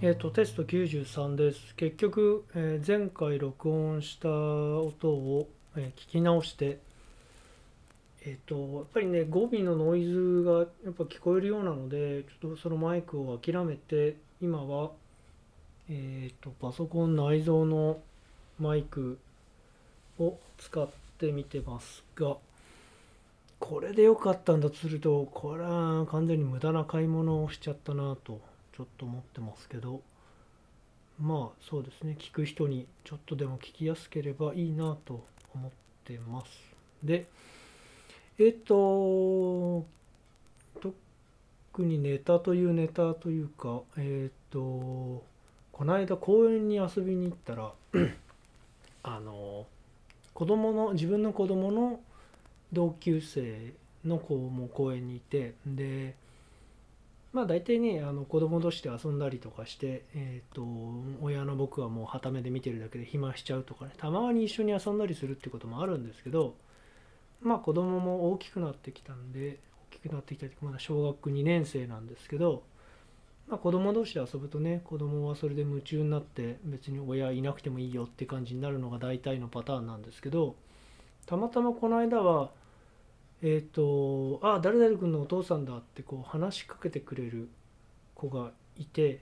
えっ、とテスト93です。結局、えー前回録音した音を、えー聞き直してえっ、とやっぱりね語尾のノイズがやっぱ聞こえるようなのでちょっとそのマイクを諦めて今はえっ、とパソコン内蔵のマイクを使ってみてますがこれで良かったんだとするとこれは完全に無駄な買い物をしちゃったなと。ちょっと思ってますけどまあそうですね聞く人にちょっとでも聞きやすければいいなと思ってます。でえっ、と特にネタというネタというかえっ、とこの間公園に遊びに行ったら あの子供の自分の子供の同級生の子も公園にいてでまあ大体ねあの子供同士で遊んだりとかして、えー、と親の僕はもうはためで見てるだけで暇しちゃうとかねたまに一緒に遊んだりするってこともあるんですけどまあ子供も大きくなってきたんで大きくなってきたっていうかまだ小学2年生なんですけど、まあ、子供同士で遊ぶとね子供はそれで夢中になって別に親いなくてもいいよって感じになるのが大体のパターンなんですけどたまたまこの間はえっ、と「あ誰々君のお父さんだ」ってこう話しかけてくれる子がいて、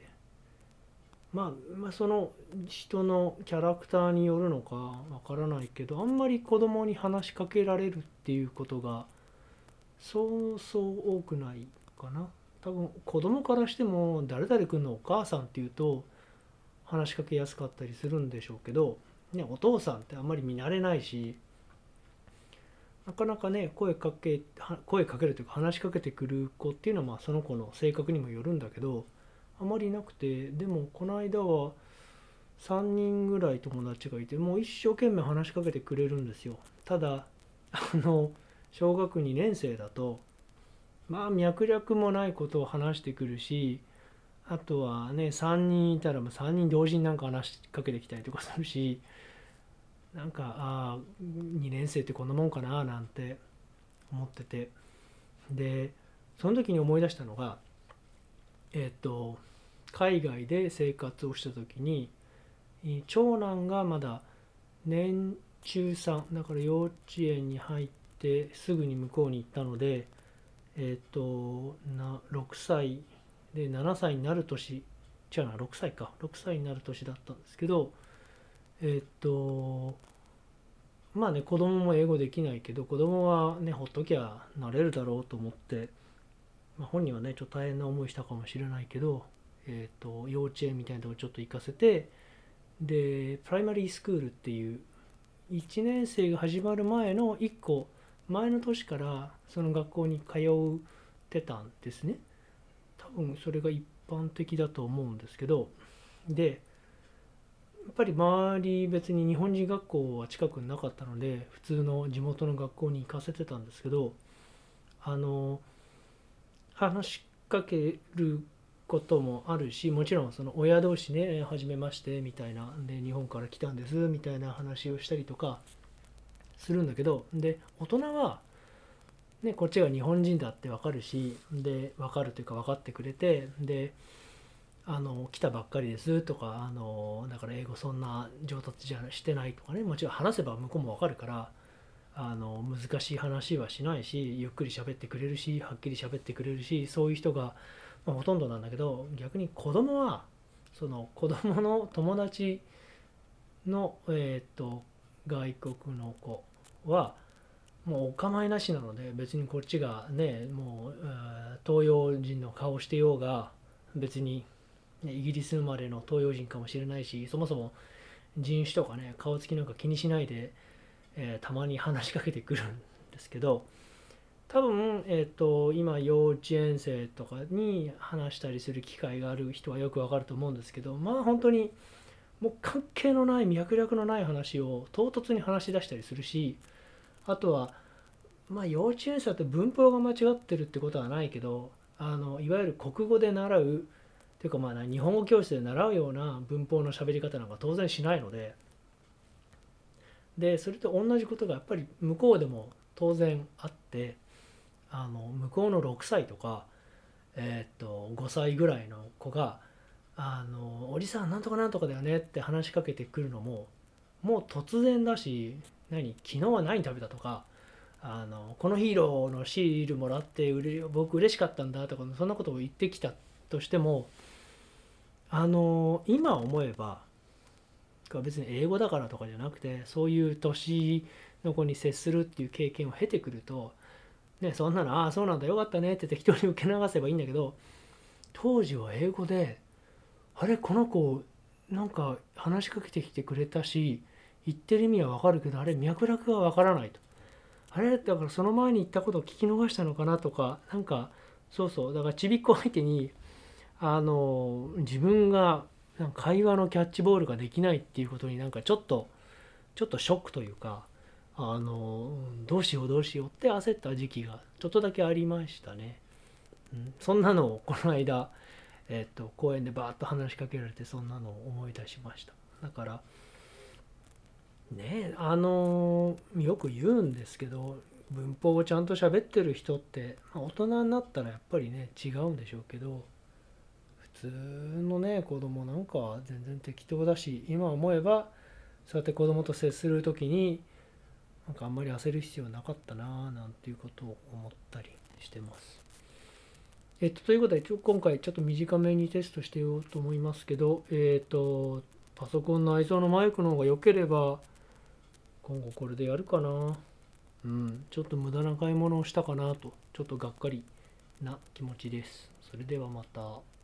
まあ、まあその人のキャラクターによるのかわからないけどあんまり子供に話しかけられるっていうことがそうそう多くないかな。多分子供からしても誰々君のお母さんっていうと話しかけやすかったりするんでしょうけど、ね、お父さんってあんまり見慣れないしなかなかね声かけ声かけるというか話しかけてくる子っていうのはまあその子の性格にもよるんだけどあまりなくてでもこの間は3人ぐらい友達がいてもう一生懸命話しかけてくれるんですよ。ただあの小学2年生だとまあ脈略もないことを話してくるしあとはね3人いたらもう3人同時になんか話しかけてきたりとかするしなんかああ2年生ってこんなもんかななんて思ってて。でその時に思い出したのがえっ、と海外で生活をした時に長男がまだ年中3だから幼稚園に入ってすぐに向こうに行ったのでえっ、とな6歳で7歳になる年違うな6歳か。6歳になる年だったんですけどえっとまあね子供も英語できないけど子供はねほっときゃなれるだろうと思って、まあ、本人はねちょっと大変な思いしたかもしれないけど、えっと幼稚園みたいなとこちょっと行かせてでプライマリースクールっていう1年生が始まる前の1個前の年からその学校に通ってたんですね。多分それが一般的だと思うんですけどでっぱり周り別に日本人学校は近くなかったので普通の地元の学校に行かせてたんですけどあの話しかけることもあるしもちろんその親同士ね「はじめまして」みたいなで日本から来たんですみたいな話をしたりとかするんだけどで大人は、ね、こっちが日本人だって分かるしで分かるというか分かってくれてであの来たばっかりですとかあのだから英語そんな上達じゃしてないとかねもちろん話せば向こうも分かるからあの難しい話はしないしゆっくり喋ってくれるしはっきり喋ってくれるしそういう人が、まあ、ほとんどなんだけど逆に子供はその子供の友達の、えー、と外国の子はもうお構いなしなので別にこっちがねもう、東洋人の顔してようが別にイギリス生まれの東洋人かもしれないしそもそも人種とかね顔つきなんか気にしないで、えーたまに話しかけてくるんですけど多分、えー、と今幼稚園生とかに話したりする機会がある人はよくわかると思うんですけどまあ本当にもう関係のない脈略のない話を唐突に話し出したりするしあとはまあ幼稚園生って文法が間違ってるってことはないけどあのいわゆる国語で習うていうかまあ日本語教室で習うような文法の喋り方なんか当然しないので。でそれと同じことがやっぱり向こうでも当然あってあの向こうの6歳とか、えっと5歳ぐらいの子があの「おじさんなんとかなんとかだよね」って話しかけてくるのももう突然だし何昨日は何食べた？とかあのこのヒーローのシールもらってうれ僕嬉しかったんだとかそんなことを言ってきたとしてもあの今思えば別に英語だからとかじゃなくてそういう年の子に接するっていう経験を経てくると、ね、そんなの「ああそうなんだよかったね」って適当に受け流せばいいんだけど当時は英語で「あれこの子なんか話しかけてきてくれたし言ってる意味はわかるけどあれ脈絡がわからない」と。あれだからその前に言ったことを聞き逃したのかなとかなんかそうそうだからちびっこ相手にあの自分が会話のキャッチボールができないっていうことになんかちょっとちょっとショックというかあのどうしようどうしようって焦った時期がちょっとだけありましたね。そんなのをこの間、えっと、公園でバーッと話しかけられてそんなのを思い出しました。だからねあのよく言うんですけど文法をちゃんと喋ってる人って、大人になったらやっぱりね違うんでしょうけど普通のね子供なんかは全然適当だし今思えばそうやって子供と接する時になんかあんまり焦る必要なかったななんていうことを思ったりしてます。えっと、ということで今回ちょっと短めにテストしてようと思いますけど、えっと、パソコン内蔵のマイクの方が良ければ今後これでやるかな。うん、ちょっと無駄な買い物をしたかなと、ちょっとがっかりな気持ちです。それではまた。